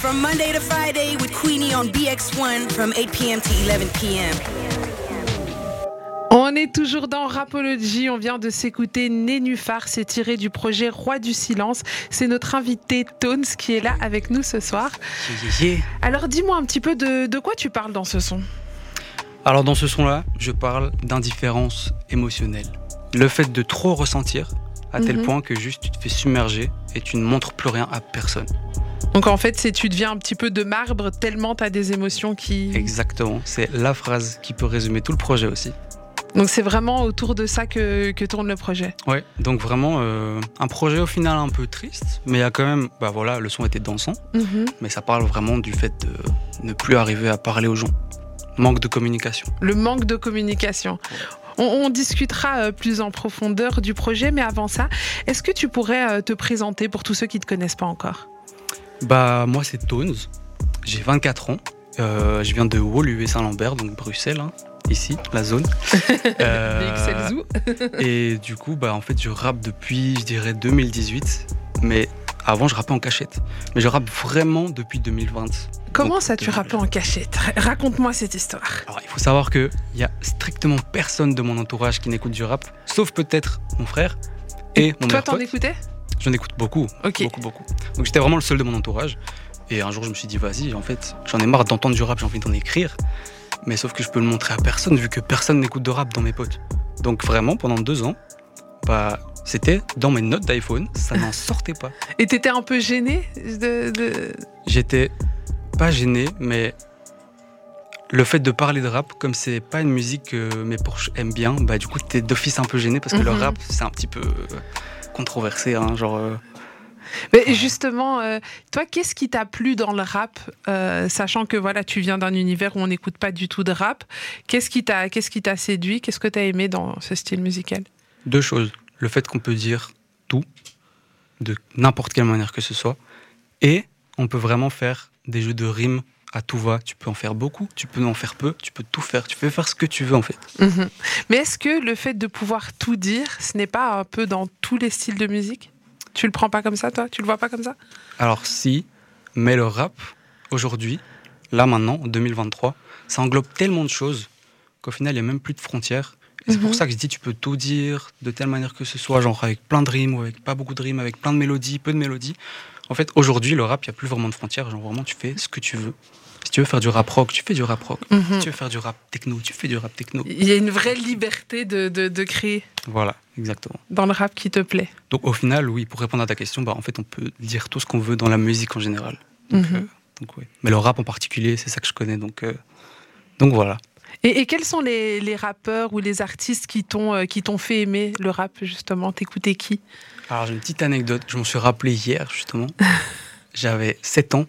From Monday to Friday with Queenie on BX1 from 8 p.m. to 11 p.m. On est toujours dans Rapology, on vient de s'écouter Nénuphar, c'est tiré du projet Roi du silence. C'est notre invité Tones qui est là avec nous ce soir. Alors dis-moi un petit peu de, de quoi tu parles dans ce son? Alors dans ce son-là, je parle d'indifférence émotionnelle. Le fait de trop ressentir à tel Mhm. point que juste tu te fais submerger et tu ne montres plus rien à personne. Donc en fait, c'est tu deviens un petit peu de marbre tellement tu as des émotions qui... Exactement, c'est la phrase qui peut résumer tout le projet aussi. Donc c'est vraiment autour de ça que, que tourne le projet. Ouais, donc vraiment euh, un projet au final un peu triste, mais il y a quand même, bah voilà, le son était dansant, Mhm. mais ça parle vraiment du fait de ne plus arriver à parler aux gens. Manque de communication. Le manque de communication. On, on discutera euh, plus en profondeur du projet, mais avant ça, est-ce que tu pourrais euh, te présenter pour tous ceux qui ne te connaissent pas encore? Bah moi c'est Tones, j'ai 24 ans, Euh, je viens de Woluwe Saint-Lambert, donc Bruxelles, hein, ici, la zone. Euh, et du coup, bah en fait je rappe depuis, je dirais 2018, mais avant je rappais en cachette. Mais je rappe vraiment depuis 2020. Comment Donc, ça tu rappes en cachette? Ra- Raconte-moi cette histoire. Alors il faut savoir que il y a strictement personne de mon entourage qui n'écoute du rap, sauf peut-être mon frère et mon Toi, t'en écoutais? J'en écoute beaucoup, Ok. beaucoup, beaucoup. Donc j'étais vraiment le seul de mon entourage. Et un jour, je me suis dit, vas-y, en fait, j'en ai marre d'entendre du rap, j'ai envie d'en écrire. Mais sauf que je peux le montrer à personne, vu que personne n'écoute de rap dans mes potes. Donc vraiment, pendant deux ans, bah, c'était dans mes notes d'iPhone, ça n'en sortait pas. Et t'étais un peu gêné de, de- J'étais pas gêné, mais le fait de parler de rap, comme c'est pas une musique que mes proches aiment bien, bah du coup, t'es d'office un peu gêné parce que le Mhm. rap, c'est un petit peu euh, controversé, hein, genre. euh, Mais justement, euh, toi, qu'est-ce qui t'a plu dans le rap, euh, sachant que voilà, tu viens d'un univers où on n'écoute pas du tout de rap. Qu'est-ce qui t'a, qu'est-ce qui t'a séduit? Qu'est-ce que t'as aimé dans ce style musical? Deux choses. Le fait qu'on peut dire tout, de n'importe quelle manière que ce soit, et on peut vraiment faire des jeux de rimes à tout va. Tu peux en faire beaucoup, tu peux en faire peu, tu peux tout faire. Tu peux faire ce que tu veux en fait. Mhm. Mais est-ce que le fait de pouvoir tout dire, ce n'est pas un peu dans tous les styles de musique? Tu le prends pas comme ça, toi? Tu le vois pas comme ça? Alors si, mais le rap, aujourd'hui, là maintenant, en 2023, ça englobe tellement de choses qu'au final, il n'y a même plus de frontières. Et c'est Mhm. pour ça que je dis, tu peux tout dire de telle manière que ce soit, genre avec plein de rimes ou avec pas beaucoup de rimes, avec plein de mélodies, peu de mélodies. En fait, aujourd'hui, le rap, il n'y a plus vraiment de frontières. Genre vraiment, tu fais ce que tu veux. Tu veux faire du rap rock, tu fais du rap rock. Mhm. Tu veux faire du rap techno, tu fais du rap techno. Il y a une vraie liberté de, de, de créer Voilà, exactement. dans le rap qui te plaît. Donc au final, oui, pour répondre à ta question, bah, en fait, on peut dire tout ce qu'on veut dans la musique en général. Donc, euh, donc, ouais. Mais le rap en particulier, c'est ça que je connais. Donc, euh, donc voilà. Et, et quels sont les, les rappeurs ou les artistes qui t'ont euh, qui t'ont fait aimer le rap justement? T'écoutais qui? Alors j'ai une petite anecdote, je m'en suis rappelé hier justement. J'avais 7 ans.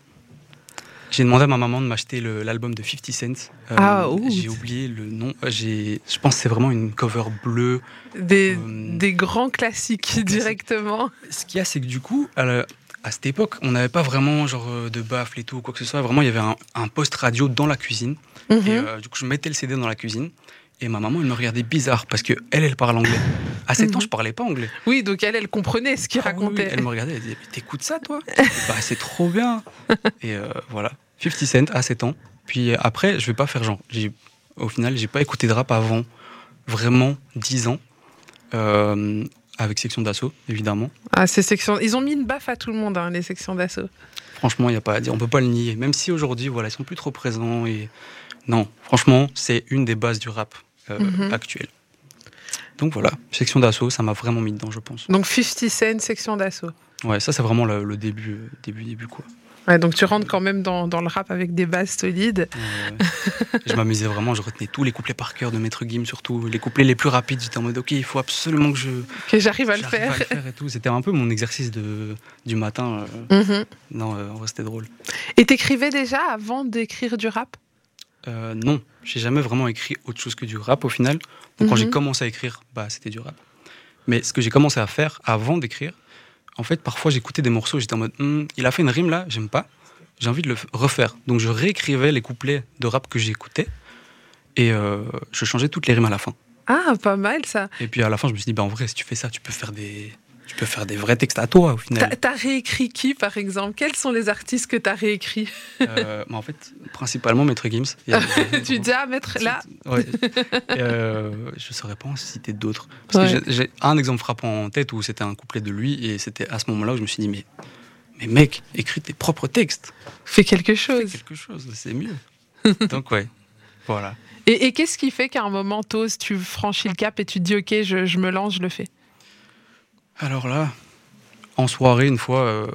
J'ai demandé à ma maman de m'acheter l'album de 50 Cent. Euh, Ah. J'ai oublié le nom. J'ai- Je pense que c'est vraiment une cover bleue. des, Euh, des grands classiques directement. Ce qu'il y a, c'est que du coup, à, la- à cette époque, on n'avait pas vraiment genre euh, de baffle et tout, ou quoi que ce soit. Vraiment, il y avait un, un poste radio dans la cuisine. Mhm. Et euh, du coup, je mettais le CD dans la cuisine. Et ma maman, elle me regardait bizarre parce que elle, elle parle anglais. À 7 ans, Mhm. je parlais pas anglais. Oui, donc elle, elle comprenait ce qu'il Ah oui, racontait. Elle me regardait, elle disait, Mais t'écoutes ça, toi? Bah, c'est trop bien. Et euh, voilà, 50 Cent à 7 ans. Puis euh, après, je vais pas faire genre. Au final, j'ai pas écouté de rap avant vraiment 10 ans. Euh, avec section d'assaut, évidemment. Ah, ces sections, ils ont mis une baffe à tout le monde, hein, les sections d'assaut. Franchement, il n'y a pas à dire. On peut pas le nier. Même si aujourd'hui, voilà, ils sont plus trop présents. Et non, franchement, c'est une des bases du rap euh, Mhm. actuel. Donc voilà, section d'assaut, ça m'a vraiment mis dedans, je pense. Donc 50 Cent, section d'assaut. Ouais, ça c'est vraiment le, le début, euh, début, début quoi. Ouais, donc tu rentres quand même dans, dans le rap avec des bases solides. Je m'amusais vraiment, je retenais tous les couplets par cœur de Maître Gims, surtout les couplets les plus rapides. J'étais en mode, ok, il faut absolument que je Que j'arrive à le faire. à le faire et tout. C'était un peu mon exercice de, du matin. euh. Mhm. Non, euh, en vrai, c'était drôle. Et t'écrivais déjà avant d'écrire du rap? Euh, non, j'ai jamais vraiment écrit autre chose que du rap au final. Donc quand Mhm. j'ai commencé à écrire, bah c'était du rap. Mais ce que j'ai commencé à faire avant d'écrire, en fait, parfois j'écoutais des morceaux, j'étais en mode, Hmm, il a fait une rime là, j'aime pas, j'ai envie de le refaire. Donc je réécrivais les couplets de rap que j'écoutais et euh, je changeais toutes les rimes à la fin. Ah, pas mal ça. Et puis à la fin, je me suis dit, bah en vrai, si tu fais ça, tu peux faire des, peux faire des vrais textes à toi au final. T'as réécrit qui par exemple? Quels sont les artistes que t'as réécrits euh, En fait, principalement Maître Gims. tu dis à mettre là? Ouais. euh, Je saurais pas en citer d'autres. Parce que j'ai un exemple frappant en tête où c'était un couplet de lui et c'était à ce moment-là où je me suis dit mais, mais mec, écris tes propres textes. Fais quelque chose. Fais quelque chose, c'est mieux. Donc ouais, voilà. Et, qu'est-ce qui fait qu'à un moment, t'oses, tu franchis le cap et tu te dis ok, je me lance, je le fais? Alors là, en soirée, une fois, euh,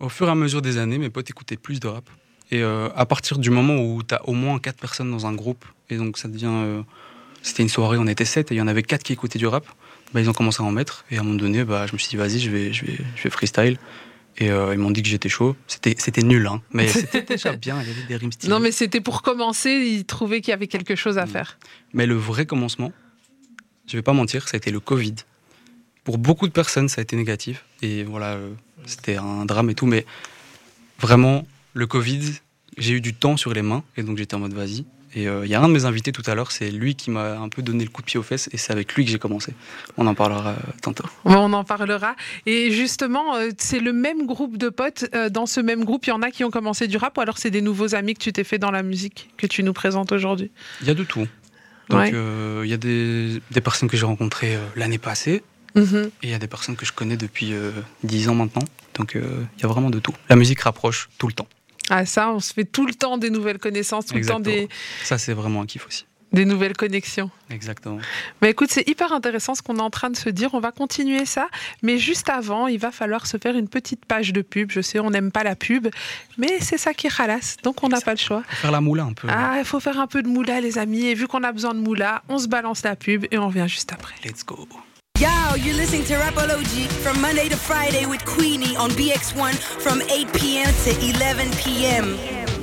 au fur et à mesure des années, mes potes écoutaient plus de rap. Et euh, à partir du moment où tu as au moins quatre personnes dans un groupe, et donc ça devient. Euh, c'était une soirée, on était sept, et il y en avait quatre qui écoutaient du rap, bah, ils ont commencé à en mettre. Et à un moment donné, bah, je me suis dit, vas-y, je vais, je, vais, je vais freestyle. Et ils m'ont dit que j'étais chaud. C'était, nul, hein, mais c'était déjà bien, il y avait des rimes stylées. Non, mais c'était pour commencer, ils trouvaient qu'il y avait quelque chose à mm. faire. Mais le vrai commencement, je vais pas mentir, ça a été le Covid pour beaucoup de personnes, ça a été négatif. Et voilà, euh, c'était un drame et tout. Mais vraiment, le Covid, j'ai eu du temps sur les mains. Et donc, j'étais en mode vas-y. Et euh, il y a un de mes invités tout à l'heure, c'est lui qui m'a un peu donné le coup de pied aux fesses. Et c'est avec lui que j'ai commencé. On en parlera euh, tantôt. On en parlera. Et justement, c'est le même groupe de potes. Dans ce même groupe, il y en a qui ont commencé du rap ou alors c'est des nouveaux amis que tu t'es fait dans la musique que tu nous présentes aujourd'hui? Il y a de tout. Donc, il y a des, des personnes que j'ai rencontrées l'année passée, Mhm. Et il y a des personnes que je connais depuis euh, 10 ans maintenant. Donc euh, il y a vraiment de tout. La musique rapproche tout le temps. Ah ça, on se fait tout le temps des nouvelles connaissances, tout le temps des... Ça c'est vraiment un kiff aussi. Des nouvelles connexions. Exactement. Mais écoute, c'est hyper intéressant ce qu'on est en train de se dire. On va continuer ça. Mais juste avant, il va falloir se faire une petite page de pub. Je sais, on n'aime pas la pub, mais c'est ça qui ralasse. Donc on n'a pas le choix. Faut faire la moula un peu. Ah, il faut faire un peu de moula, les amis. Et vu qu'on a besoin de moula, on se balance la pub et on revient juste après. Let's go. Yo, you're listening to Rapology from Monday to Friday with Queenie on BX1 from 8 p.m. to 11 p.m.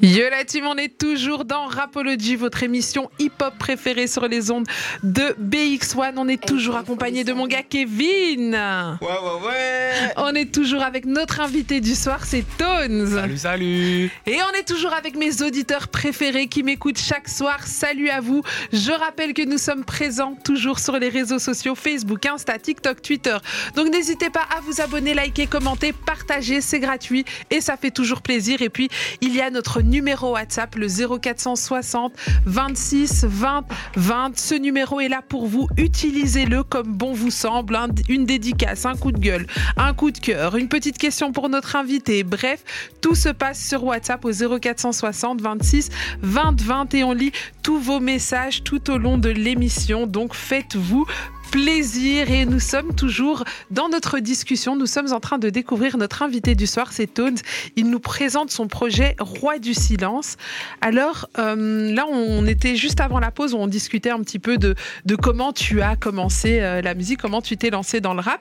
Yo la team, on est toujours dans Rapology, votre émission hip-hop préférée sur les ondes de BX1. On est toujours accompagné de mon gars Kevin. Ouais, ouais, ouais. On est toujours avec notre invité du soir, c'est Tones. Salut, salut. Et on est toujours avec mes auditeurs préférés qui m'écoutent chaque soir. Salut à vous. Je rappelle que nous sommes présents toujours sur les réseaux sociaux Facebook, Insta, TikTok, Twitter. Donc n'hésitez pas à vous abonner, liker, commenter, partager, c'est gratuit et ça fait toujours plaisir. Et puis, il y a notre numéro WhatsApp, le 0460 26 20 20. Ce numéro est là pour vous. Utilisez-le comme bon vous semble. Une dédicace, un coup de gueule, un coup de cœur, une petite question pour notre invité. Bref, tout se passe sur WhatsApp au 0460 26 20 20 et on lit tous vos messages tout au long de l'émission. Donc faites-vous plaisir et nous sommes toujours dans notre discussion. Nous sommes en train de découvrir notre invité du soir, c'est Tones. Il nous présente son projet Roi du silence. Alors euh, là, on était juste avant la pause où on discutait un petit peu de, de comment tu as commencé euh, la musique, comment tu t'es lancé dans le rap.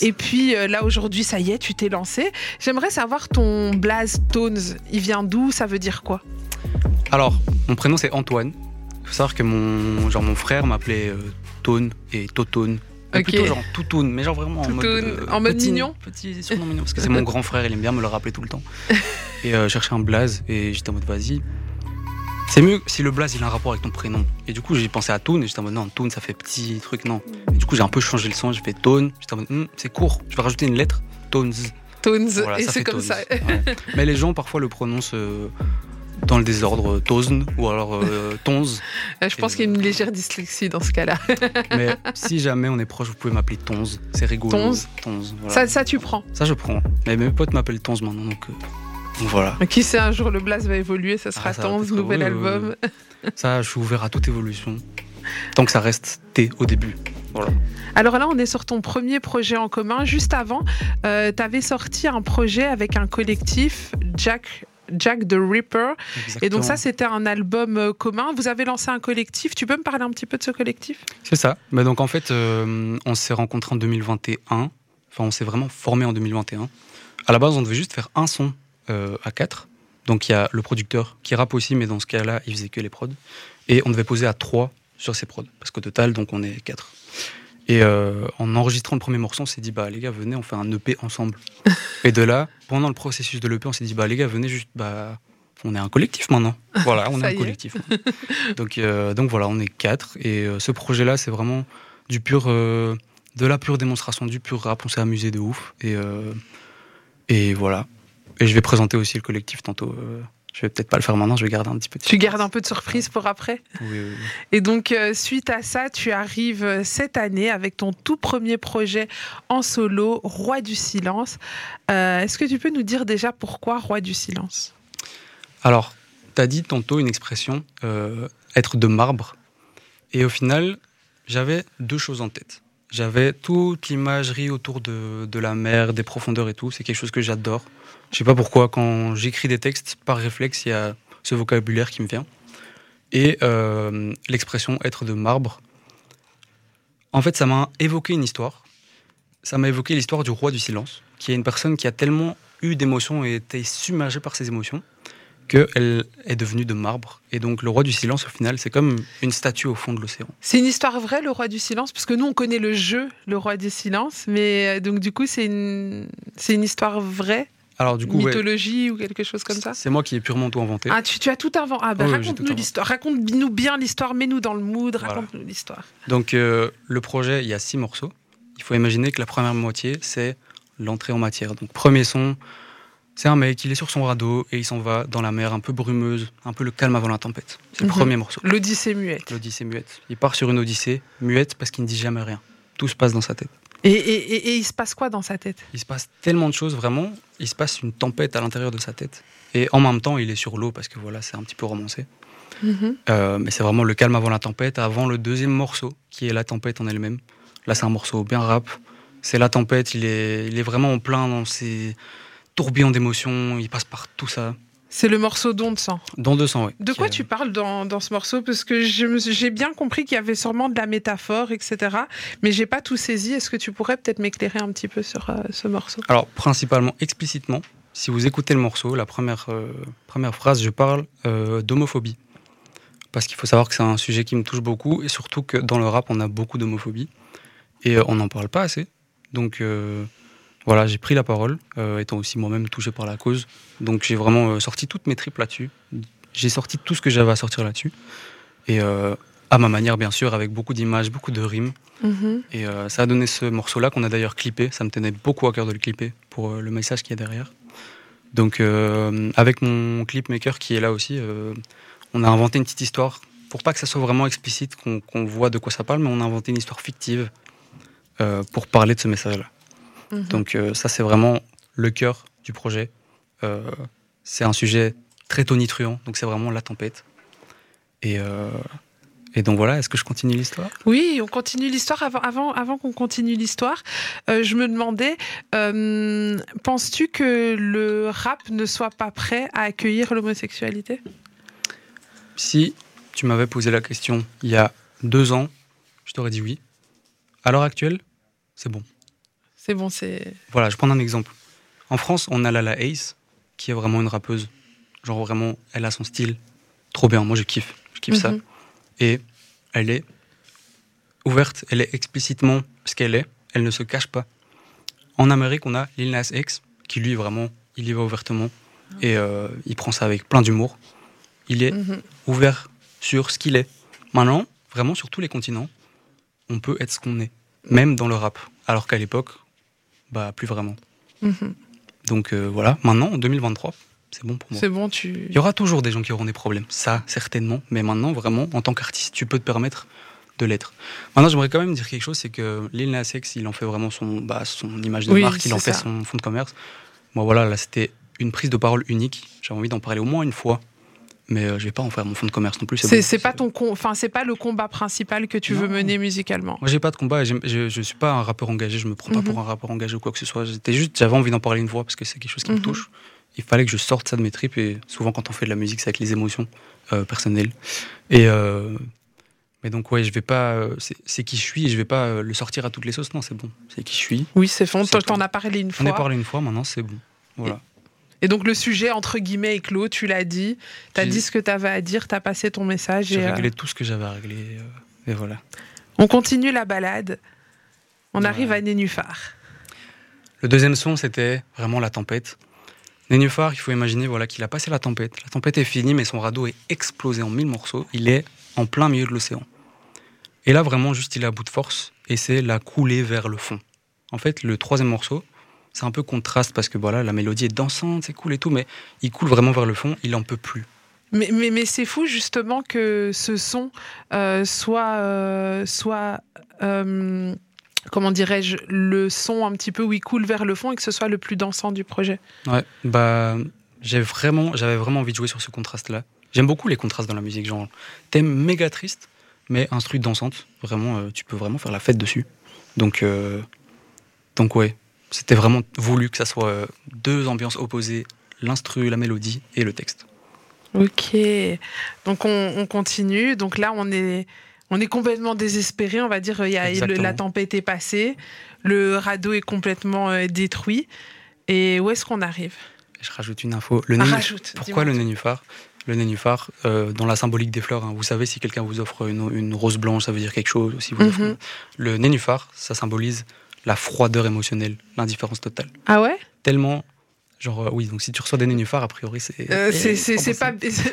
Et puis euh, là, aujourd'hui, ça y est, tu t'es lancé. J'aimerais savoir ton blaze Tones. Il vient d'où? Ça veut dire quoi? Alors, mon prénom c'est Antoine. Il faut savoir que mon, genre, mon frère m'appelait Tone et Totone. Plutôt genre mais genre vraiment en mode, euh, en mode mignon. Petit surnom mignon, parce que c'est mon grand frère, il aime bien me le rappeler tout le temps. Et euh, chercher un blaze, et j'étais en mode vas-y. C'est mieux si le blaze il a un rapport avec ton prénom. Et du coup, j'ai pensé à Toon, et j'étais en mode non, Toon ça fait petit truc, non. Et du coup, j'ai un peu changé le son, j'ai fait Tone, j'étais en mode hmm, c'est court, je vais rajouter une lettre, Tones. Tones, et c'est comme ça. Mais les gens parfois le prononcent. Euh, dans le désordre Tozn ou alors euh, Tonz. Euh, je pense qu'il y a une légère dyslexie dans ce cas-là. Mais si jamais on est proche, vous pouvez m'appeler Tonz. C'est rigolo. Tonz. ça, ça, tu prends Ça, je prends. Mais mes potes m'appellent Tonz maintenant, donc, euh, voilà. Qui sait, un jour le blast va évoluer, ça sera ah, Tonz, nouvel album. ça, je suis ouvert à toute évolution. Tant que ça reste T au début. Voilà. Alors là, on est sur ton premier projet en commun. Juste avant, euh, tu avais sorti un projet avec un collectif, Jack Jack the Ripper. Et donc ça, c'était un album euh, commun. Vous avez lancé un collectif. Tu peux me parler un petit peu de ce collectif? C'est ça. Mais donc en fait, euh, on s'est rencontrés en 2021. Enfin, on s'est vraiment formé en 2021. À la base, on devait juste faire un son euh, à quatre. Donc il y a le producteur qui rappe aussi, mais dans ce cas-là, il faisait que les prods. Et on devait poser à trois sur ces prods. Parce qu'au total, donc on est quatre. Et euh, en enregistrant le premier morceau, on s'est dit, bah les gars, venez, on fait un EP ensemble. et de là, pendant le processus de l'EP, on s'est dit, bah les gars, venez juste, bah on est un collectif maintenant. Voilà, on est un collectif. donc, euh, donc voilà, on est quatre. Et euh, ce projet-là, c'est vraiment du pur de la pure démonstration, du pur rap. On s'est amusé de ouf. Et, et voilà. Et je vais présenter aussi le collectif tantôt. Je vais peut-être pas le faire maintenant, je vais garder un petit peu de Tu gardes un peu de surprise pour après? Oui, oui, Et donc, euh, suite à ça, tu arrives euh, cette année avec ton tout premier projet en solo, Roi du silence. Euh, est-ce que tu peux nous dire déjà pourquoi Roi du silence? Alors, tu as dit tantôt une expression, être de marbre. Et au final, j'avais deux choses en tête. J'avais toute l'imagerie autour de, de la mer, des profondeurs et tout. C'est quelque chose que j'adore. Je sais pas pourquoi, quand j'écris des textes, par réflexe, il y a ce vocabulaire qui me vient. Et euh, l'expression être de marbre. En fait, ça m'a évoqué une histoire. Ça m'a évoqué l'histoire du roi du silence, qui est une personne qui a tellement eu d'émotions et été submergée par ses émotions qu'elle est devenue de marbre. Et donc le roi du silence, au final, c'est comme une statue au fond de l'océan. C'est une histoire vraie, le roi du silence Parce que nous, on connaît le jeu, le roi du silence, mais euh, donc du coup, c'est une, c'est une histoire vraie alors, du coup, mythologie ou quelque chose comme ça? C'est moi qui ai purement tout inventé. Ah, tu, as tout inventé. Ah, bah, raconte-nous l'histoire. Raconte-nous bien l'histoire, mets-nous dans le mood, raconte-nous l'histoire. Donc, euh, le projet, il y a six morceaux. Il faut imaginer que la première moitié, c'est l'entrée en matière. Donc, premier son, c'est un mec, il est sur son radeau et il s'en va dans la mer un peu brumeuse, un peu le calme avant la tempête. C'est le mhm. premier morceau. L'Odyssée muette. L'Odyssée muette. Il part sur une Odyssée muette parce qu'il ne dit jamais rien. Tout se passe dans sa tête. Et, il se passe quoi dans sa tête? Il se passe tellement de choses, vraiment. Il se passe une tempête à l'intérieur de sa tête. Et en même temps, il est sur l'eau parce que voilà, c'est un petit peu romancé. Mhm. Euh, mais c'est vraiment le calme avant la tempête, avant le deuxième morceau, qui est la tempête en elle-même. Là, c'est un morceau bien rap. C'est la tempête, il est, il est vraiment en plein dans ses tourbillons d'émotions, il passe par tout ça. C'est le morceau Don de sang. Don de sang, oui. De quoi tu parles dans, dans, ce morceau? Parce que j'ai bien compris qu'il y avait sûrement de la métaphore, etc. Mais j'ai pas tout saisi. Est-ce que tu pourrais peut-être m'éclairer un petit peu sur euh, ce morceau? Alors, principalement, explicitement, si vous écoutez le morceau, la première, euh, première phrase, je parle euh, d'homophobie. Parce qu'il faut savoir que c'est un sujet qui me touche beaucoup, et surtout que dans le rap, on a beaucoup d'homophobie. Et on n'en parle pas assez. Donc voilà, j'ai pris la parole, euh, étant aussi moi-même touché par la cause. Donc j'ai vraiment euh, sorti toutes mes tripes là-dessus. J'ai sorti tout ce que j'avais à sortir là-dessus. Et euh, à ma manière, bien sûr, avec beaucoup d'images, beaucoup de rimes. Mhm. Et ça a donné ce morceau-là qu'on a d'ailleurs clippé. Ça me tenait beaucoup à cœur de le clipper pour le message qui est derrière. Donc avec mon clipmaker qui est là aussi, on a inventé une petite histoire pour pas que ça soit vraiment explicite, qu'on voit de quoi ça parle, mais on a inventé une histoire fictive pour parler de ce message-là. Mhm. Donc euh, ça, c'est vraiment le cœur du projet. Euh, c'est un sujet très tonitruant, donc c'est vraiment la tempête. Et, euh, et donc voilà, est-ce que je continue l'histoire? Oui, on continue l'histoire. Avant, avant, avant qu'on continue l'histoire, je me demandais, penses-tu que le rap ne soit pas prêt à accueillir l'homosexualité? Si tu m'avais posé la question il y a deux ans, je t'aurais dit oui. À l'heure actuelle, c'est bon. C'est bon, c'est. Voilà, je prends un exemple. En France, on a Lala Ace, qui est vraiment une rappeuse. Genre vraiment, elle a son style. Trop bien, moi je kiffe. Je kiffe ça. Mhm. Et elle est ouverte, elle est explicitement ce qu'elle est. Elle ne se cache pas. En Amérique, on a Lil Nas X, qui lui vraiment, il y va ouvertement. Et euh, il prend ça avec plein d'humour. Il est mhm. ouvert sur ce qu'il est. Maintenant, vraiment sur tous les continents, on peut être ce qu'on est. Même dans le rap. Alors qu'à l'époque, bah, plus vraiment. Mhm. Donc euh, voilà, maintenant, en 2023, c'est bon pour moi. C'est bon, tu. Il y aura toujours des gens qui auront des problèmes, ça, certainement. Mais maintenant, vraiment, en tant qu'artiste, tu peux te permettre de l'être. Maintenant, j'aimerais quand même dire quelque chose c'est que Lil Nas X, il en fait vraiment son, bah, son image de marque, il en fait son fond de commerce. Moi, voilà, là, c'était une prise de parole unique. J'avais envie d'en parler au moins une fois mais je euh, je vais pas en faire mon fond de commerce non plus. C'est pas ton, enfin c'est pas le combat principal que tu veux mener musicalement. Moi j'ai pas de combat, je, je, suis pas un rappeur engagé, je me prends pas mhm. pour un rappeur engagé ou quoi que ce soit. J'étais juste, j'avais envie d'en parler une fois parce que c'est quelque chose qui me mhm. touche. Il fallait que je sorte ça de mes tripes et souvent quand on fait de la musique c'est avec les émotions euh, personnelles. Et euh, mais donc ouais, je vais pas, c'est qui je suis et je vais pas le sortir à toutes les sauces. Non, c'est bon, c'est qui je suis. Oui, c'est fond. T'en as parlé une fois. On a parlé une fois, maintenant c'est bon. Voilà. Et donc le sujet, entre guillemets, est clos, tu l'as dit, tu as dit ce que tu avais à dire, tu as passé ton message. J'ai réglé euh, tout ce que j'avais à régler. Euh, et voilà. On continue la balade. On arrive à Nénuphar. Le deuxième son, c'était vraiment la tempête. Nénuphar, il faut imaginer voilà, qu'il a passé la tempête. La tempête est finie, mais son radeau est explosé en mille morceaux. Il est en plein milieu de l'océan. Et là, vraiment, juste, il est à bout de force. et c'est la coulée vers le fond. En fait, le troisième morceau, c'est un peu contraste parce que voilà, la mélodie est dansante, c'est cool et tout, mais il coule vraiment vers le fond, il en peut plus. Mais, mais, mais c'est fou justement que ce son euh, soit, euh, soit euh, comment dirais-je, le son un petit peu où il coule vers le fond et que ce soit le plus dansant du projet. Ouais, bah j'ai vraiment, j'avais vraiment envie de jouer sur ce contraste-là. J'aime beaucoup les contrastes dans la musique, genre thème méga triste, mais instru dansante. Vraiment, tu peux vraiment faire la fête dessus. Donc, donc ouais, c'était vraiment voulu que ça soit euh, deux ambiances opposées, l'instru, la mélodie et le texte. Ok, donc on, continue. Donc là, on est, on est complètement désespéré. On va dire, il y a, la tempête est passée, le radeau est complètement euh, détruit. Et où est-ce qu'on arrive? Je rajoute une info. Le ah, Pourquoi le nénuphar? Le nénuphar, euh, dans la symbolique des fleurs, hein. vous savez, si quelqu'un vous offre une, rose blanche, ça veut dire quelque chose. Si vous mhm. Le nénuphar, ça symbolise la froideur émotionnelle, l'indifférence totale. Ah ouais? Tellement Genre, euh, oui, donc si tu reçois des nénuphars, a priori, c'est. Euh, c'est pas.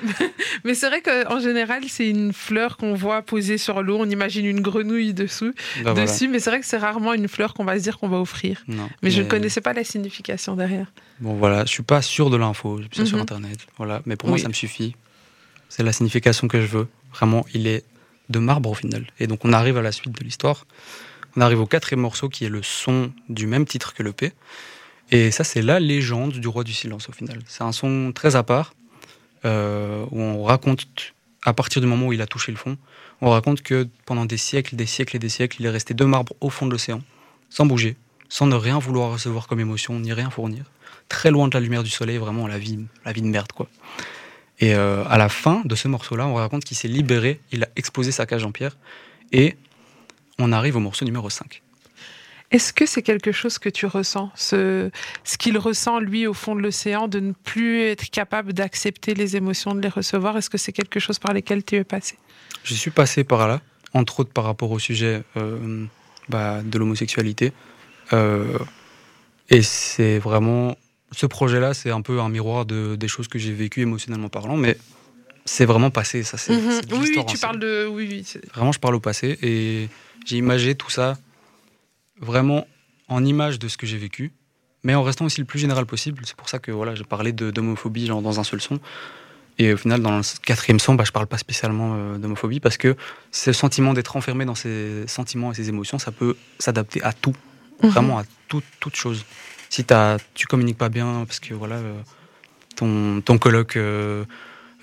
Mais c'est vrai qu'en général, c'est une fleur qu'on voit posée sur l'eau. On imagine une grenouille dessous, bah, dessus, mais c'est vrai que c'est rarement une fleur qu'on va se dire qu'on va offrir. mais, je ne connaissais pas la signification derrière. Bon, voilà, je suis pas sûr de l'info, j'ai sur mhm. Internet. Voilà, mais pour moi, ça me suffit. C'est la signification que je veux. Vraiment, il est de marbre au final. Et donc, on arrive à la suite de l'histoire. On arrive au quatrième morceau qui est le son du même titre que le P. Et ça, c'est la légende du roi du silence au final. C'est un son très à part euh, où on raconte, à partir du moment où il a touché le fond, on raconte que pendant des siècles, des siècles et des siècles, il est resté deux marbres au fond de l'océan, sans bouger, sans ne rien vouloir recevoir comme émotion, ni rien fournir, très loin de la lumière du soleil, vraiment la vie, la vie de merde quoi. Et euh, à la fin de ce morceau-là, on raconte qu'il s'est libéré, il a exposé sa cage en pierre, et on arrive au morceau numéro 5. Est-ce que c'est quelque chose que tu ressens, ce, ce qu'il ressent lui au fond de l'océan, de ne plus être capable d'accepter les émotions, de les recevoir? Est-ce que c'est quelque chose par lesquels tu es passé? Je suis passé par là, entre autres par rapport au sujet euh, bah, de l'homosexualité. Euh, et c'est vraiment. Ce projet-là, c'est un peu un miroir de, des choses que j'ai vécues émotionnellement parlant, mais c'est vraiment passé. Ça, c'est, mhm. oui, oui, tu parles de. Oui, oui, vraiment, je parle au passé et j'ai imagé tout ça vraiment en image de ce que j'ai vécu, mais en restant aussi le plus général possible. C'est pour ça que voilà, j'ai parlé d'homophobie dans un seul son. Et au final, dans le quatrième son, bah, je parle pas spécialement euh, d'homophobie parce que ce sentiment d'être enfermé dans ses sentiments et ses émotions, ça peut s'adapter à tout, mhm. vraiment à tout, toute chose. Si as, tu communiques pas bien parce que voilà, euh, ton, ton coloc euh,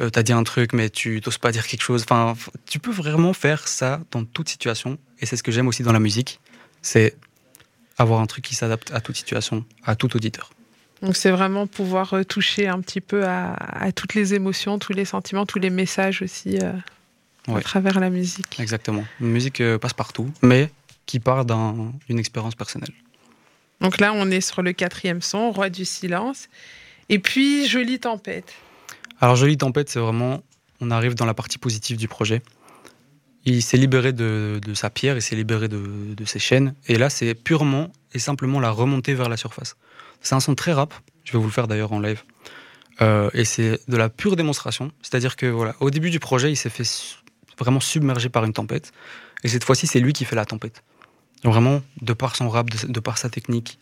euh, t'as dit un truc, mais tu n'oses pas dire quelque chose. Enfin, tu peux vraiment faire ça dans toute situation. Et c'est ce que j'aime aussi dans la musique, c'est avoir un truc qui s'adapte à toute situation, à tout auditeur. Donc c'est vraiment pouvoir euh, toucher un petit peu à, toutes les émotions, tous les sentiments, tous les messages aussi euh, à travers la musique. Exactement. Une musique passe partout, mais qui part d'une expérience personnelle. Donc là, on est sur le quatrième son, Roi du silence. Et puis, Jolie tempête. Alors, Jolie Tempête, c'est vraiment. On arrive dans la partie positive du projet. Il s'est libéré de, sa pierre, il s'est libéré de, ses chaînes. Et là, c'est purement et simplement la remontée vers la surface. C'est un son très rap. Je vais vous le faire d'ailleurs en live. Euh, et c'est de la pure démonstration. C'est-à-dire que voilà, au début du projet, il s'est fait vraiment submerger par une tempête. Et cette fois-ci, c'est lui qui fait la tempête. vraiment, de par son rap, de par sa technique,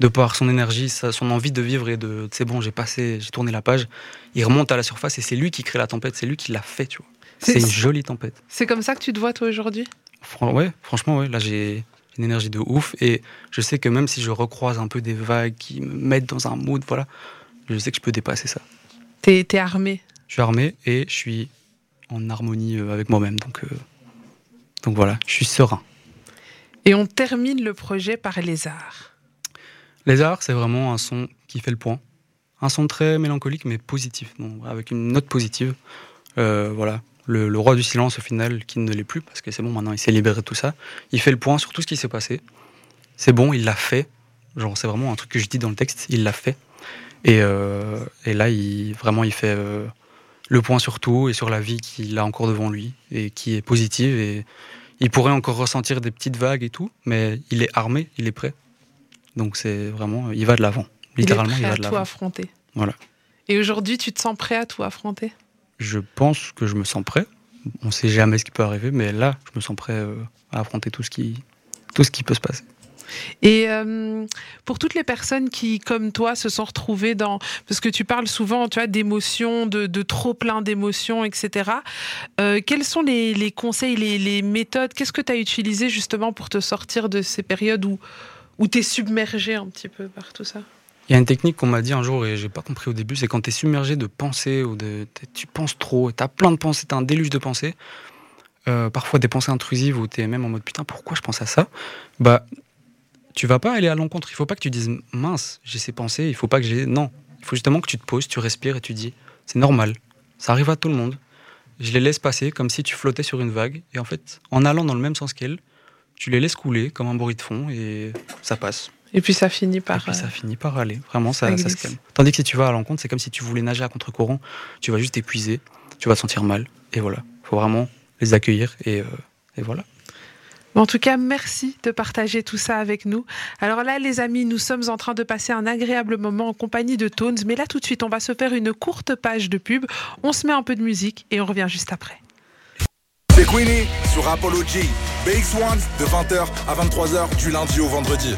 de par son énergie, son envie de vivre et de c'est bon, j'ai passé, j'ai tourné la page, il remonte à la surface et c'est lui qui crée la tempête, c'est lui qui l'a fait, tu vois. C'est une jolie tempête. C'est comme ça que tu te vois toi aujourd'hui? Ouais, franchement, ouais. Là, j'ai une énergie de ouf et je sais que même si je recroise un peu des vagues qui me mettent dans un mood, voilà, je sais que je peux dépasser ça. T'es es armé? Je suis armé et je suis en harmonie euh, avec moi-même, donc euh, donc voilà, je suis serein. Et on termine le projet par les arts. Arts, c'est vraiment un son qui fait le point. Un son très mélancolique mais positif, avec une note positive. Euh, voilà, le, roi du silence au final, qui ne l'est plus, parce que c'est bon, maintenant il s'est libéré de tout ça. Il fait le point sur tout ce qui s'est passé. C'est bon, il l'a fait. Genre, c'est vraiment un truc que je dis dans le texte, il l'a fait. Et, euh, là, il, vraiment, il fait euh, le point sur tout et sur la vie qu'il a encore devant lui et qui est positive. Et il pourrait encore ressentir des petites vagues et tout, mais il est armé, il est prêt. Donc c'est vraiment, il va de l'avant. Littéralement, il, va de l'avant. tout affronter. Voilà. Et aujourd'hui, tu te sens prêt à tout affronter? Je pense que je me sens prêt. On ne sait jamais ce qui peut arriver, mais là, je me sens prêt euh, à affronter tout ce qui, tout ce qui peut se passer. Et euh, pour toutes les personnes qui, comme toi, se sont retrouvées dans... Parce que tu parles souvent, tu vois, d'émotions, de, trop plein d'émotions, etc. Euh, quels sont les, conseils, les, méthodes Qu'est-ce que tu as utilisé justement pour te sortir de ces périodes où, où tu es submergé un petit peu par tout ça il y a une technique qu'on m'a dit un jour et j'ai pas compris au début, c'est quand tu es submergé de pensées ou de tu penses trop, tu as plein de pensées, tu as un déluge de pensées, euh, parfois des pensées intrusives où tu es même en mode putain, pourquoi je pense à ça? Bah tu vas pas aller à l'encontre. Il faut pas que tu dises mince, j'ai ces pensées, il faut pas que j'ai. Non. Il faut justement que tu te poses, tu respires et tu dis c'est normal. Ça arrive à tout le monde. Je les laisse passer comme si tu flottais sur une vague. Et en fait, en allant dans le même sens qu'elle, tu les laisses couler comme un bruit de fond et ça passe. Et puis ça finit par. Et puis ça euh, finit par aller. Vraiment, ça, ça, se calme. Tandis que si tu vas à l'encontre, c'est comme si tu voulais nager à contre-courant. Tu vas juste t'épuiser, tu vas te sentir mal. Et voilà. Il faut vraiment les accueillir et, euh, et voilà. En tout cas, merci de partager tout ça avec nous. Alors là, les amis, nous sommes en train de passer un agréable moment en compagnie de Tones. Mais là, tout de suite, on va se faire une courte page de pub. On se met un peu de musique et on revient juste après. Queenie sur Apollo G. BX1 de 20h à 23h du lundi au vendredi.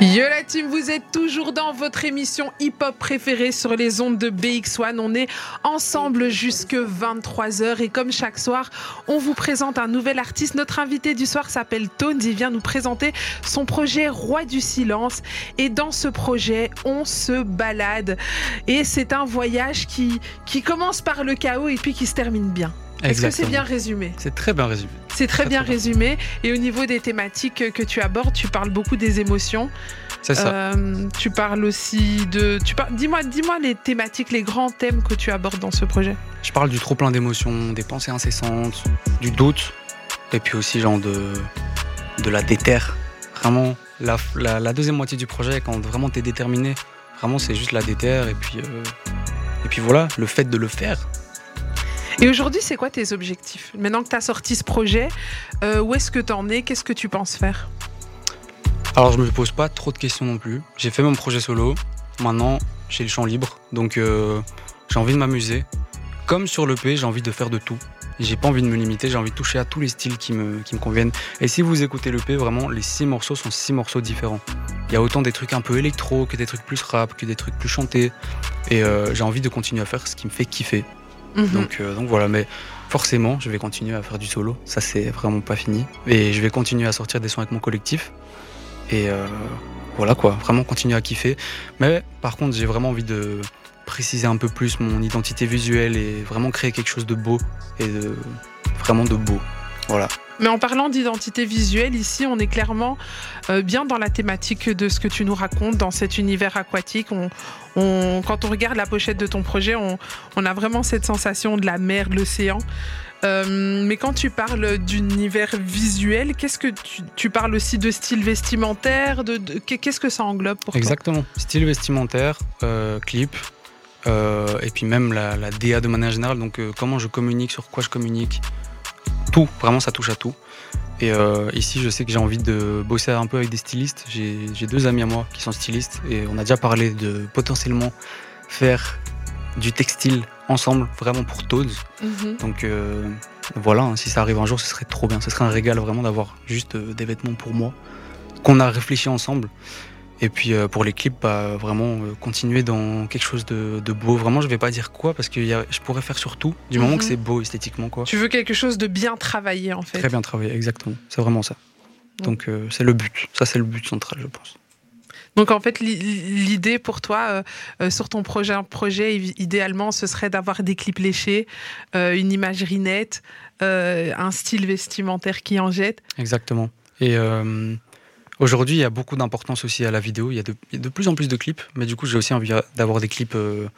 Yo la team, vous êtes toujours dans votre émission hip-hop préférée sur les ondes de BX1. On est ensemble jusque 23h et comme chaque soir, on vous présente un nouvel artiste. Notre invité du soir s'appelle Tones. Il vient nous présenter son projet Roi du silence. Et dans ce projet, on se balade. Et c'est un voyage qui, qui commence par le chaos et puis qui se termine bien. Est-ce que c'est bien résumé C'est très bien résumé. C'est très, bien résumé. Et au niveau des thématiques que tu abordes, tu parles beaucoup des émotions. C'est ça. Euh, tu parles aussi de. Tu Dis-moi, dis-moi les thématiques, les grands thèmes que tu abordes dans ce projet. Je parle du trop plein d'émotions, des pensées incessantes, du doute, et puis aussi genre de de la déterre. Vraiment, la, deuxième moitié du projet, quand vraiment tu es déterminé, vraiment c'est juste la déterre, et puis euh, et puis voilà, le fait de le faire, et aujourd'hui, c'est quoi tes objectifs? Maintenant que tu as sorti ce projet, euh, où est-ce que tu en es? Qu'est-ce que tu penses faire? Alors, je me pose pas trop de questions non plus. J'ai fait mon projet solo. Maintenant, j'ai le champ libre. Donc, euh, j'ai envie de m'amuser. Comme sur l'EP, j'ai envie de faire de tout. J'ai pas envie de me limiter, j'ai envie de toucher à tous les styles qui me, qui me conviennent. Et si vous écoutez l'EP, vraiment, les six morceaux sont six morceaux différents. Il y a autant des trucs un peu électro que des trucs plus rap, que des trucs plus chantés. Et euh, j'ai envie de continuer à faire ce qui me fait kiffer. Mhm. Donc, euh, donc voilà, mais forcément, je vais continuer à faire du solo. Ça, c'est vraiment pas fini. Et je vais continuer à sortir des sons avec mon collectif. Et euh, voilà quoi, vraiment continuer à kiffer. Mais par contre, j'ai vraiment envie de préciser un peu plus mon identité visuelle et vraiment créer quelque chose de beau et de vraiment de beau. Voilà. Mais en parlant d'identité visuelle, ici, on est clairement euh, bien dans la thématique de ce que tu nous racontes, dans cet univers aquatique. On, quand on regarde la pochette de ton projet, on, a vraiment cette sensation de la mer, de l'océan. Euh, mais quand tu parles d'univers visuel, qu'est-ce que tu, parles aussi de style vestimentaire de, Qu'est-ce que ça englobe pour toi? Exactement. Style vestimentaire, euh, clip, et puis même la, la, DA de manière générale. Donc comment je communique, sur quoi je communique, tout, vraiment ça touche à tout. Et euh, ici, je sais que j'ai envie de bosser un peu avec des stylistes. J'ai deux amis à moi qui sont stylistes et on a déjà parlé de potentiellement faire du textile ensemble, vraiment pour Toads. Mhm. Donc euh, voilà, hein, si ça arrive un jour, ce serait trop bien. Ce serait un régal vraiment d'avoir juste euh, des vêtements pour moi, qu'on a réfléchi ensemble. Et puis euh, pour les clips, bah, vraiment euh, continuer dans quelque chose de, beau. Vraiment, je vais pas dire quoi parce que je pourrais faire surtout du moment que mhm. c'est beau esthétiquement. Quoi. Tu veux quelque chose de bien travaillé en fait. Très bien travaillé, exactement. C'est vraiment ça. Donc euh, c'est le but. Ça, c'est le but central, je pense. Donc en fait, l'idée pour toi sur ton projet, un projet idéalement, ce serait d'avoir des clips léchés, une imagerie nette, un style vestimentaire qui en jette. Exactement. Et Aujourd'hui, il y a beaucoup d'importance aussi à la vidéo. Il y, a de, plus en plus de clips, mais du coup, j'ai aussi envie d'avoir des clips euh,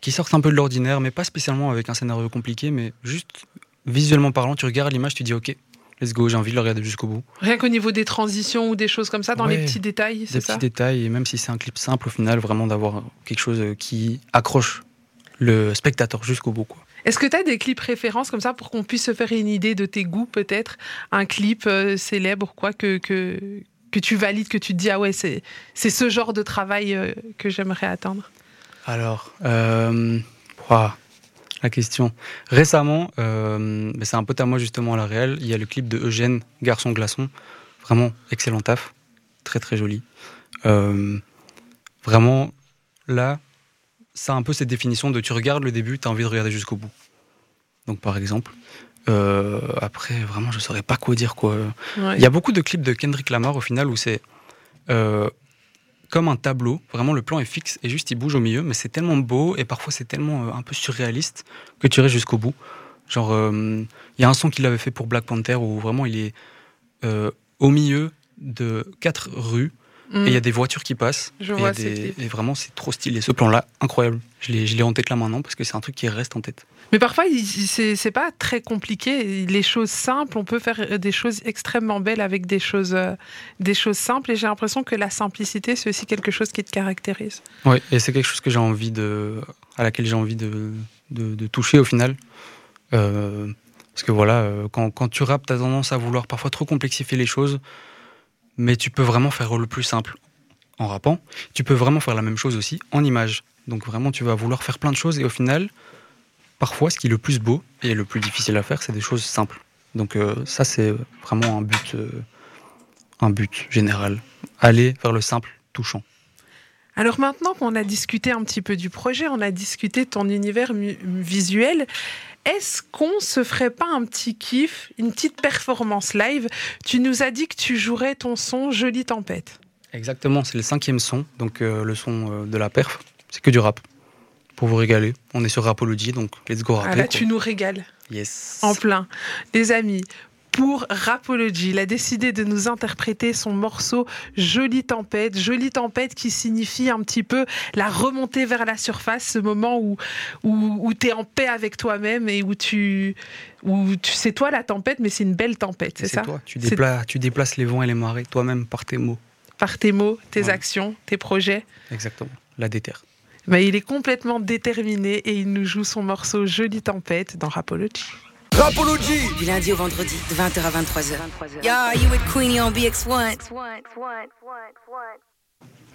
qui sortent un peu de l'ordinaire, mais pas spécialement avec un scénario compliqué, mais juste visuellement parlant, tu regardes l'image, tu dis OK, let's go, j'ai envie de le regarder jusqu'au bout. Rien qu'au niveau des transitions ou des choses comme ça, dans les petits détails, c'est ça Des petits détails, et même si c'est un clip simple, au final, vraiment d'avoir quelque chose qui accroche le spectateur jusqu'au bout. Quoi. Est-ce que tu as des clips références comme ça pour qu'on puisse se faire une idée de tes goûts peut-être? Un clip euh, célèbre quoi que, que, que tu valides, que tu te dis, ah ouais, c'est, ce genre de travail euh, que j'aimerais atteindre? Alors, euh, La question. Récemment, euh, c'est un pote à moi justement à la réelle, il y a le clip de Eugène, Garçon Glaçon. Vraiment excellent taf. Très très joli. Euh, vraiment, là, ça a un peu cette définition de tu regardes le début, tu as envie de regarder jusqu'au bout. Donc par exemple. Euh, après, vraiment, je saurais pas quoi dire. quoi. Il y a beaucoup de clips de Kendrick Lamar au final où c'est euh, comme un tableau. Vraiment, le plan est fixe et juste il bouge au milieu, mais c'est tellement beau et parfois c'est tellement euh, un peu surréaliste que tu restes jusqu'au bout. Genre, il y a un son qu'il avait fait pour Black Panther où vraiment il est au milieu de quatre rues et il y a mm. des voitures qui passent. Je et, vois et vraiment, c'est trop stylé. Ce plan-là, incroyable. Je l'ai en tête là maintenant parce que c'est un truc qui reste en tête. Mais parfois, c'est pas très compliqué. Les choses simples, on peut faire des choses extrêmement belles avec des choses, euh, des choses simples. Et j'ai l'impression que la simplicité, c'est aussi quelque chose qui te caractérise. Oui, et c'est quelque chose que j'ai envie de, à laquelle j'ai envie de, de, toucher au final. Euh, parce que voilà, euh, quand, quand tu rappes, as tendance à vouloir parfois trop complexifier les choses mais tu peux vraiment faire le plus simple en rappant. Tu peux vraiment faire la même chose aussi en image. Donc vraiment, tu vas vouloir faire plein de choses et au final, parfois, ce qui est le plus beau et le plus difficile à faire, c'est des choses simples. Donc euh, ça, c'est vraiment un but, euh, un but général. Aller vers le simple, touchant. Alors maintenant qu'on a discuté un petit peu du projet, on a discuté de ton univers visuel, est-ce qu'on se ferait pas un petit kiff, une petite performance live? Tu nous as dit que tu jouerais ton son Jolie Tempête. Exactement, c'est le cinquième son, donc euh, le son de la perf. C'est que du rap. Pour vous régaler. On est sur Rapology, donc let's go rapper. Ah là, tu nous régales. Yes. En plein. Les amis, pour Rapology. Il a décidé de nous interpréter son morceau Jolie Tempête. Jolie Tempête qui signifie un petit peu la remontée vers la surface, ce moment où, où, tu es en paix avec toi-même et où tu, où tu c'est toi la tempête, mais c'est une belle tempête, c'est ça toi. Tu, déplaces, tu déplaces les vents et les marées toi-même par tes mots. Par tes mots, tes actions, tes projets. Exactement, la déterre. Mais il est complètement déterminé et il nous joue son morceau Jolie Tempête dans Rapology. Rapology Du lundi au vendredi, de 20h à 23h. Yo, you with Queenie on BX1.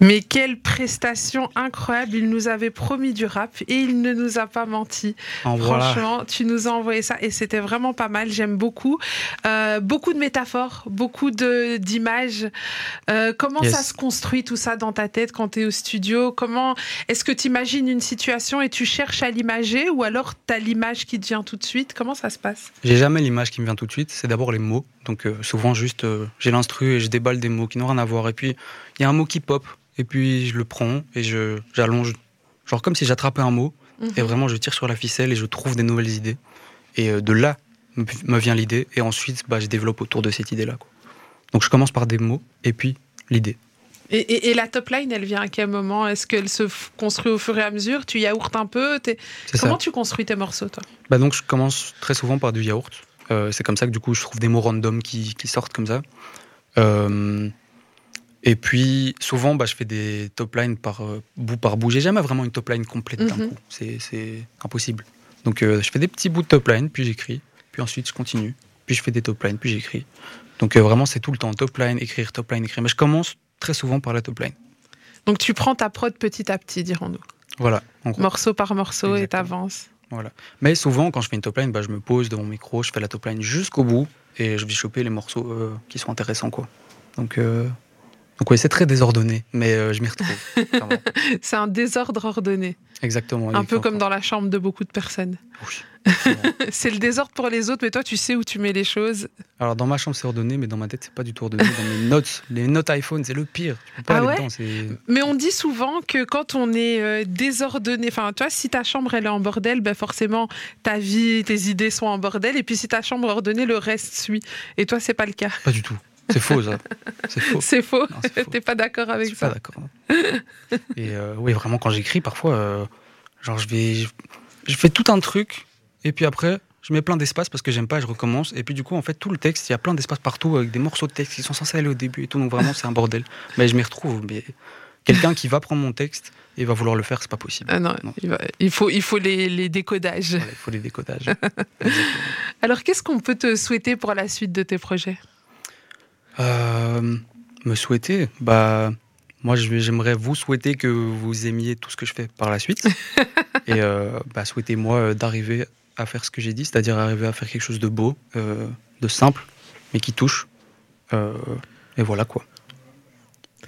Mais quelle prestation incroyable Il nous avait promis du rap et il ne nous a pas menti. Franchement, tu nous as envoyé ça et c'était vraiment pas mal. J'aime beaucoup. Euh, beaucoup de métaphores, beaucoup d'images. Euh, comment ça se construit tout ça dans ta tête quand tu es au studio? Comment Est-ce que tu imagines une situation et tu cherches à l'imager ou alors tu as l'image qui te vient tout de suite? Comment ça se passe? J'ai jamais l'image qui me vient tout de suite. C'est d'abord les mots. Donc euh, souvent juste j'ai l'instru et je déballe des mots qui n'ont rien à voir. Et puis il y a un mot qui pop et puis je le prends et je j'allonge, genre comme si j'attrapais un mot, et mhm. vraiment je tire sur la ficelle et je trouve des nouvelles idées. Et euh, de là me vient l'idée, et ensuite bah, je développe autour de cette idée-là. Donc je commence par des mots, et puis l'idée. Et, et, la top line, elle vient à quel moment? Est-ce qu'elle se construit au fur et à mesure? Tu yaourtes un peu Comment tu construis tes morceaux, toi? Bah Donc, je commence très souvent par du yaourt. Euh, c'est comme ça que, du coup, je trouve des mots random qui, qui sortent comme ça. Euh, et puis, souvent, bah, je fais des top lines par euh, bout par bout. J'ai jamais vraiment une top line complète d'un mhm. coup. C'est impossible. Donc, je fais des petits bouts de top line, puis j'écris. Puis ensuite, je continue. Puis je fais des top lines, puis j'écris. Donc, vraiment, c'est tout le temps. Top line, écrire, top line, écrire. Mais je commence très souvent par la top line. Donc, tu prends ta prod petit à petit, dirons-nous. Voilà. Morceau par morceau et t'avances. Voilà. Mais souvent, quand je fais une top line, bah, je me pose devant mon micro, je fais la top line jusqu'au bout et je vais choper les morceaux qui sont intéressants. Quoi. Donc, donc oui, c'est très désordonné, mais euh, je m'y retrouve. c'est un désordre ordonné. Exactement. Un peu comme dans la chambre de beaucoup de personnes. Oui. c'est le désordre pour les autres, mais toi, tu sais où tu mets les choses. Alors dans ma chambre, c'est ordonné, mais dans ma tête, c'est pas du tout ordonné. Dans mes notes, les notes iPhone, c'est le pire. Tu peux pas ah aller dedans, mais on dit souvent que quand on est euh, désordonné, enfin, tu vois, si ta chambre elle est en bordel, ben forcément ta vie, tes idées sont en bordel, et puis si ta chambre est ordonnée, le reste suit. Et toi, c'est pas le cas. Pas du tout. C'est faux, ça. C'est faux. C'est faux. T'es pas d'accord avec je ça pas d'accord. Et euh, oui, vraiment, quand j'écris, parfois, euh, genre, je vais, je, fais tout un truc, et puis après, je mets plein d'espace parce que j'aime pas, je recommence. Et puis du coup, en fait, tout le texte, il y a plein d'espace partout avec des morceaux de texte qui sont censés aller au début et tout. Donc vraiment, c'est un bordel. Mais je m'y retrouve. Mais quelqu'un qui va prendre mon texte et va vouloir le faire, c'est pas possible. Ah non, Il, faut, il faut les, les décodages. il faut les décodages. Alors, qu'est-ce qu'on peut te souhaiter pour la suite de tes projets? Euh, me souhaiter bah, Moi, j'aimerais vous souhaiter que vous aimiez tout ce que je fais par la suite. et euh, bah, souhaitez-moi euh, d'arriver à faire ce que j'ai dit, c'est-à-dire arriver à faire quelque chose de beau, euh, de simple, mais qui touche. Et voilà quoi.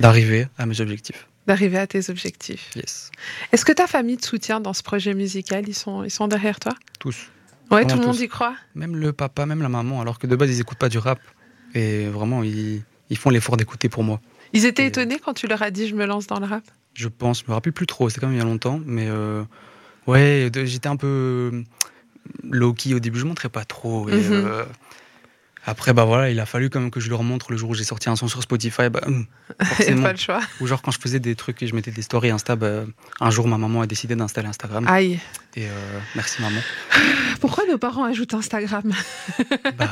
D'arriver à mes objectifs. D'arriver à tes objectifs. Yes. Est-ce que ta famille te soutient dans ce projet musical? Ils sont, ils sont derrière toi? Tous. Ouais, tout le monde y croit? Même le papa, même la maman, alors que de base, ils écoutent pas du rap. Et vraiment, ils, ils font l'effort d'écouter pour moi. Ils étaient Et- étonnés quand tu leur as dit je me lance dans le rap Je pense, je me rappelle plus trop, c'était quand même il y a longtemps, mais euh, ouais, j'étais un peu low-key au début, je montrais pas trop. Et, Mhm. euh, après, bah voilà, il a fallu quand même que je leur montre le jour où j'ai sorti un son sur Spotify, bah, hum, forcément. pas le choix. Ou genre quand je faisais des trucs et je mettais des stories Insta, bah, un jour ma maman a décidé d'installer Instagram. Aïe. Et euh, merci maman. Pourquoi nos parents ajoutent Instagram? Bah,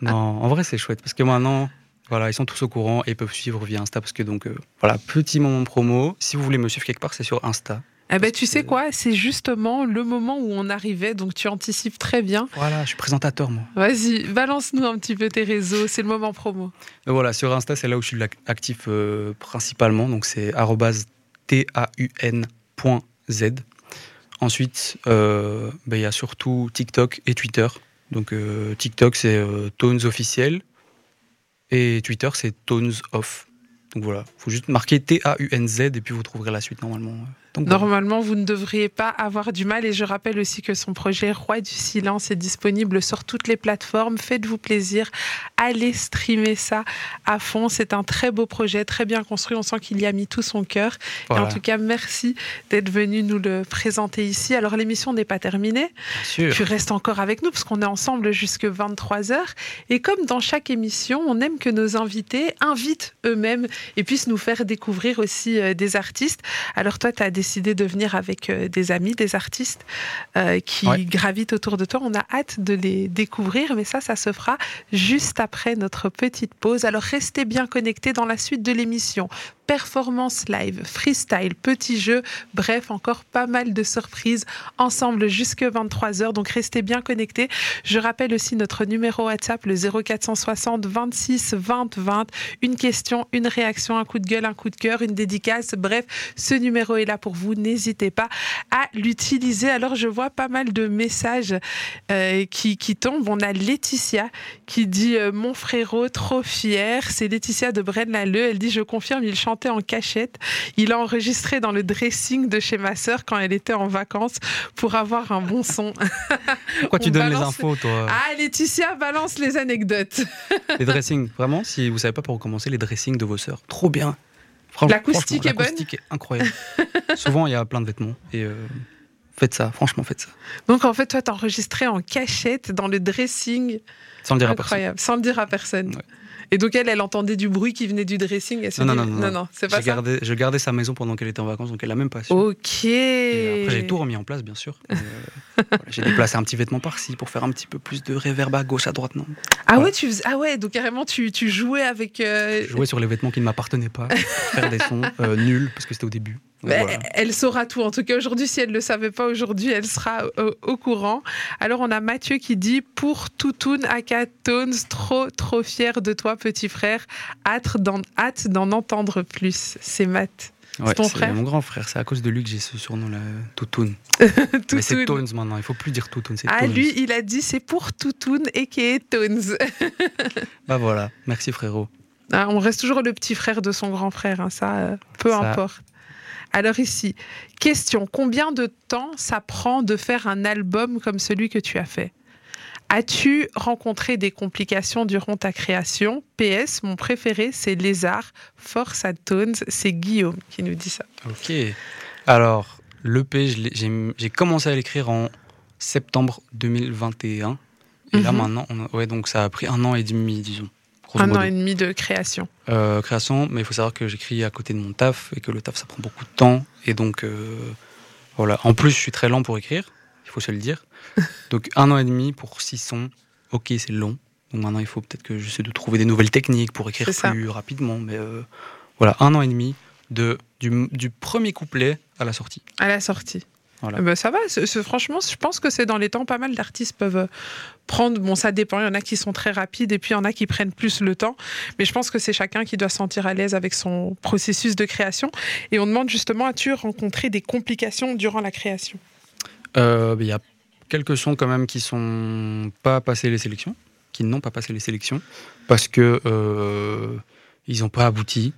non, en vrai c'est chouette parce que maintenant, voilà, ils sont tous au courant et peuvent suivre via Insta parce que donc, euh, voilà, petit moment promo. Si vous voulez me suivre quelque part, c'est sur Insta. Eh ben, tu sais quoi C'est justement le moment où on arrivait, donc tu anticipes très bien. Voilà, je suis présentateur moi. Vas-y, balance-nous un petit peu tes réseaux, c'est le moment promo. Voilà, sur Insta, c'est là où je suis actif euh, principalement. Donc, c'est taun.z. Ensuite, euh, ben, il y a surtout TikTok et Twitter. Donc, euh, TikTok, c'est Tones officiel. Et Twitter, c'est Tones off. Donc voilà, il faut juste marquer T-A-U-N-Z et puis vous trouverez la suite normalement. Donc. Normalement, vous ne devriez pas avoir du mal. Et je rappelle aussi que son projet Roi du Silence est disponible sur toutes les plateformes. Faites-vous plaisir. Allez streamer ça à fond. C'est un très beau projet, très bien construit. On sent qu'il y a mis tout son cœur. Et en tout cas, merci d'être venu nous le présenter ici. Alors, l'émission n'est pas terminée. Tu restes encore avec nous parce qu'on est ensemble jusque 23h. Et comme dans chaque émission, on aime que nos invités invitent eux-mêmes et puissent nous faire découvrir aussi euh, des artistes. Alors toi, tu as décidé de venir avec euh, des amis, des artistes euh, qui Ouais. gravitent autour de toi. On a hâte de les découvrir, mais ça, ça se fera juste après notre petite pause. Alors restez bien connectés dans la suite de l'émission. Performance live, freestyle, petits jeux, bref, encore pas mal de surprises ensemble jusque 23h. Donc restez bien connectés. Je rappelle aussi notre numéro WhatsApp, le 0460 26 20 20. Une question, une réaction, un coup de gueule, un coup de cœur, une dédicace. Bref, ce numéro est là pour vous. N'hésitez pas à l'utiliser. Alors je vois pas mal de messages euh, qui, qui tombent. On a Laetitia qui dit euh, Mon frérot, trop fier. C'est Laetitia de Braine-l'Alleud. Elle dit Je confirme, il chantait en cachette. Il a enregistré dans le dressing de chez ma sœur quand elle était en vacances pour avoir un bon son. Pourquoi tu on donnes les infos, toi? Ah, Laetitia balance les anecdotes. Les dressings, vraiment, si vous savez pas pour commencer, les dressings de vos sœurs, trop bien. L'acoustique est bonne L'acoustique est incroyable. Souvent, il y a plein de vêtements et euh, faites ça, franchement, faites ça. Donc en fait, toi, t'as enregistré en cachette dans le dressing. Sans le dire à personne. Incroyable, sans le dire à personne. Ouais. Et donc elle, elle entendait du bruit qui venait du dressing. Elle se Non, dit, non, non, non, non. c'est pas ça. gardé, je gardais sa maison pendant qu'elle était en vacances, donc elle a même pas su. Ok. Et après, j'ai tout remis en place, bien sûr. Euh, voilà, j'ai déplacé un petit vêtement par-ci pour faire un petit peu plus de réverb à gauche, à droite, non. Ah Voilà. ouais, tu ah ouais, donc carrément tu, tu jouais avec. euh, Je jouais sur les vêtements qui ne m'appartenaient pas, faire des sons euh, nuls, parce que c'était au début. Voilà. Elle saura tout. En tout cas, aujourd'hui, si elle ne le savait pas aujourd'hui, elle sera euh, au courant. Alors, on a Mathieu qui dit Pour Toutoun Aka Tones, trop, trop fier de toi, petit frère. Hâte d'en, hâte d'en entendre plus. C'est Matt. Ouais, ton c'est frère mon grand frère, c'est à cause de lui que j'ai ce surnom-là, Toutoun. Mais c'est. Tones maintenant, il faut plus dire Toutoun, c'est Ah, Tones. lui, il a dit c'est pour Toutoun et qui est Tones. Bah voilà, merci frérot. Ah, on reste toujours le petit frère de son grand frère, hein, ça, euh, peu Ça. importe. Alors ici, question, combien de temps ça prend de faire un album comme celui que tu as fait? As-tu rencontré des complications durant ta création? PS, mon préféré, c'est Lézard. Force à Tones, c'est Guillaume qui nous dit ça. Ok. Alors, l'EP, j'ai commencé à l'écrire en septembre 2021. Et là Mhm. maintenant, on a- ouais, donc ça a pris un an et demi, disons. Un modo. an et demi de création. Euh, création, mais il faut savoir que j'écris à côté de mon taf et que le taf ça prend beaucoup de temps. Et donc, euh, voilà. En plus, je suis très lent pour écrire, il faut se le dire. Donc, un an et demi pour six sons, ok, c'est long. Donc maintenant, il faut peut-être que j'essaie de trouver des nouvelles techniques pour écrire plus rapidement. Mais euh, voilà, un an et demi de, du, du premier couplet à la sortie. À la sortie. Voilà. Ben, ça va, franchement, je pense que c'est dans les temps, pas mal d'artistes peuvent euh, prendre, bon ça dépend, il y en a qui sont très rapides et puis il y en a qui prennent plus le temps, mais je pense que c'est chacun qui doit se sentir à l'aise avec son processus de création. Et on demande justement, as-tu rencontré des complications durant la création? Euh, Il y a quelques sons quand même qui sont pas passés les sélections, qui n'ont pas passé les sélections, parce que euh, ils n'ont pas abouti.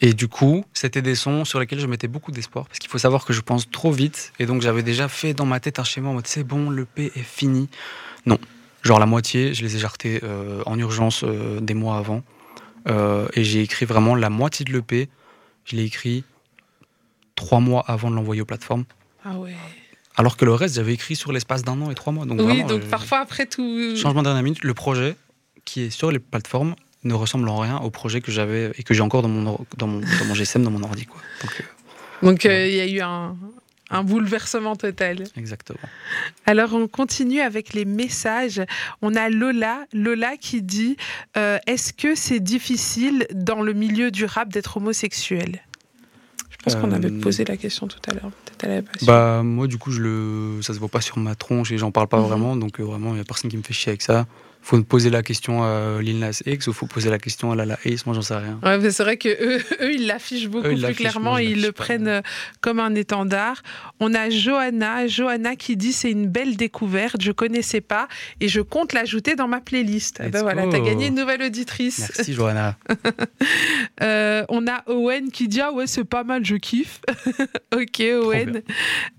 Et du coup, c'était des sons sur lesquels je mettais beaucoup d'espoir, parce qu'il faut savoir que je pense trop vite, et donc j'avais déjà fait dans ma tête un schéma en mode c'est bon, le P est fini. Non, genre la moitié, je les ai jartés euh, en urgence euh, des mois avant, Euh, et j'ai écrit vraiment la moitié de l'EP. Je l'ai écrit trois mois avant de l'envoyer aux plateformes. Ah ouais. Alors que le reste, j'avais écrit sur l'espace d'un an et trois mois. Donc oui, vraiment, donc parfois après tout. Changement de dernière minute, le projet qui est sur les plateformes ne ressemble en rien au projet que j'avais et que j'ai encore dans mon, dans mon, dans mon GSM, dans mon ordi. Quoi. Donc, euh, euh, il y a eu un, un bouleversement total. exactement. Alors on continue avec les messages. On a Lola, Lola qui dit euh, Est-ce que c'est difficile dans le milieu du rap d'être homosexuel? Je pense qu'on avait posé la question tout à l'heure. Bah, moi, du coup, je le... ça se voit pas sur ma tronche et j'en parle pas Mhm. vraiment. Donc, euh, vraiment, il y a personne qui me fait chier avec ça. Faut poser la question à Lil Nas X ou faut poser la question à Lala Ace. Moi, j'en sais rien. Ouais, mais c'est vrai que eux, eux, ils l'affichent beaucoup Eux, ils plus l'affichent, clairement moi, je et ils le pas. prennent euh, comme un étendard. On a Johanna, Johanna qui dit c'est une belle découverte, je connaissais pas et je compte l'ajouter dans ma playlist. Let's ben voilà, t'as gagné une nouvelle auditrice. Merci, Johanna. Euh, on a Owen qui dit ah ouais c'est pas mal, je kiffe. ok Owen.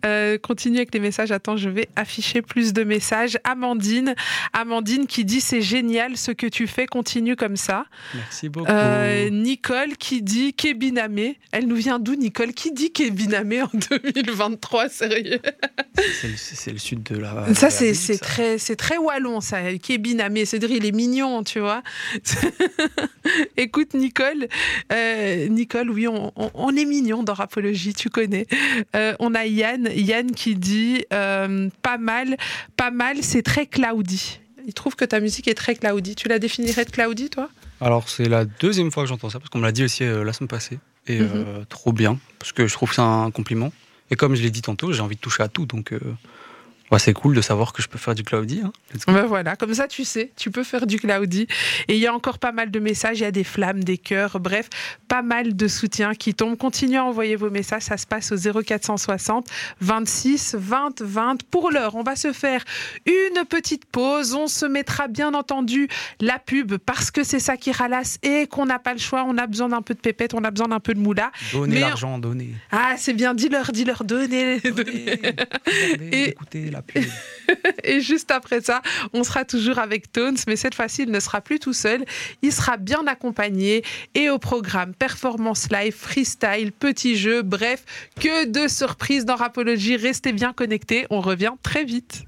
Euh, continue avec les messages. Attends, je vais afficher plus de messages. Amandine, Amandine qui dit c'est génial ce que tu fais, continue comme ça. Merci beaucoup. Euh, Nicole qui dit Kébinamé. Elle nous vient d'où Nicole? Qui dit Kébinamé en 2023 Sérieux? C'est le, sud de la. Ça c'est très c'est très wallon ça. Kébinamé, c'est-à-dire il est mignon, tu vois. Écoute Nicole, euh, Nicole, oui, on, on- on est mignon dans Rapologie, tu connais. Euh, on a Yann, Yann qui dit pas mal, pas mal, c'est très cloudy. Il trouve que ta musique est très cloudy. Tu la définirais de cloudy, toi? Alors, c'est la deuxième fois que j'entends ça, parce qu'on me l'a dit aussi euh, la semaine passée. Et Mhm. euh, trop bien, parce que je trouve que c'est un compliment. Et comme je l'ai dit tantôt, j'ai envie de toucher à tout. Donc, euh, ouais, c'est cool de savoir que je peux faire du cloudy. hein. Ben voilà, comme ça tu sais, tu peux faire du cloudy. Et il y a encore pas mal de messages, il y a des flammes, des cœurs, bref, pas mal de soutien qui tombe. Continuez à envoyer vos messages, ça se passe au 0460 26 20 20. Pour l'heure, on va se faire une petite pause. On se mettra bien entendu la pub parce que c'est ça qui ralasse et qu'on n'a pas le choix. On a besoin d'un peu de pépette, on a besoin d'un peu de moula. Donnez l'argent, donnez. Ah, c'est bien, dis-leur, dis-leur, donnez. Donnez, Et- écoutez Et juste après ça, on sera toujours avec Tones, mais cette fois-ci, il ne sera plus tout seul. Il sera bien accompagné et au programme performance live, freestyle, petits jeux, bref, que de surprises dans Rapologie. Restez bien connectés. On revient très vite.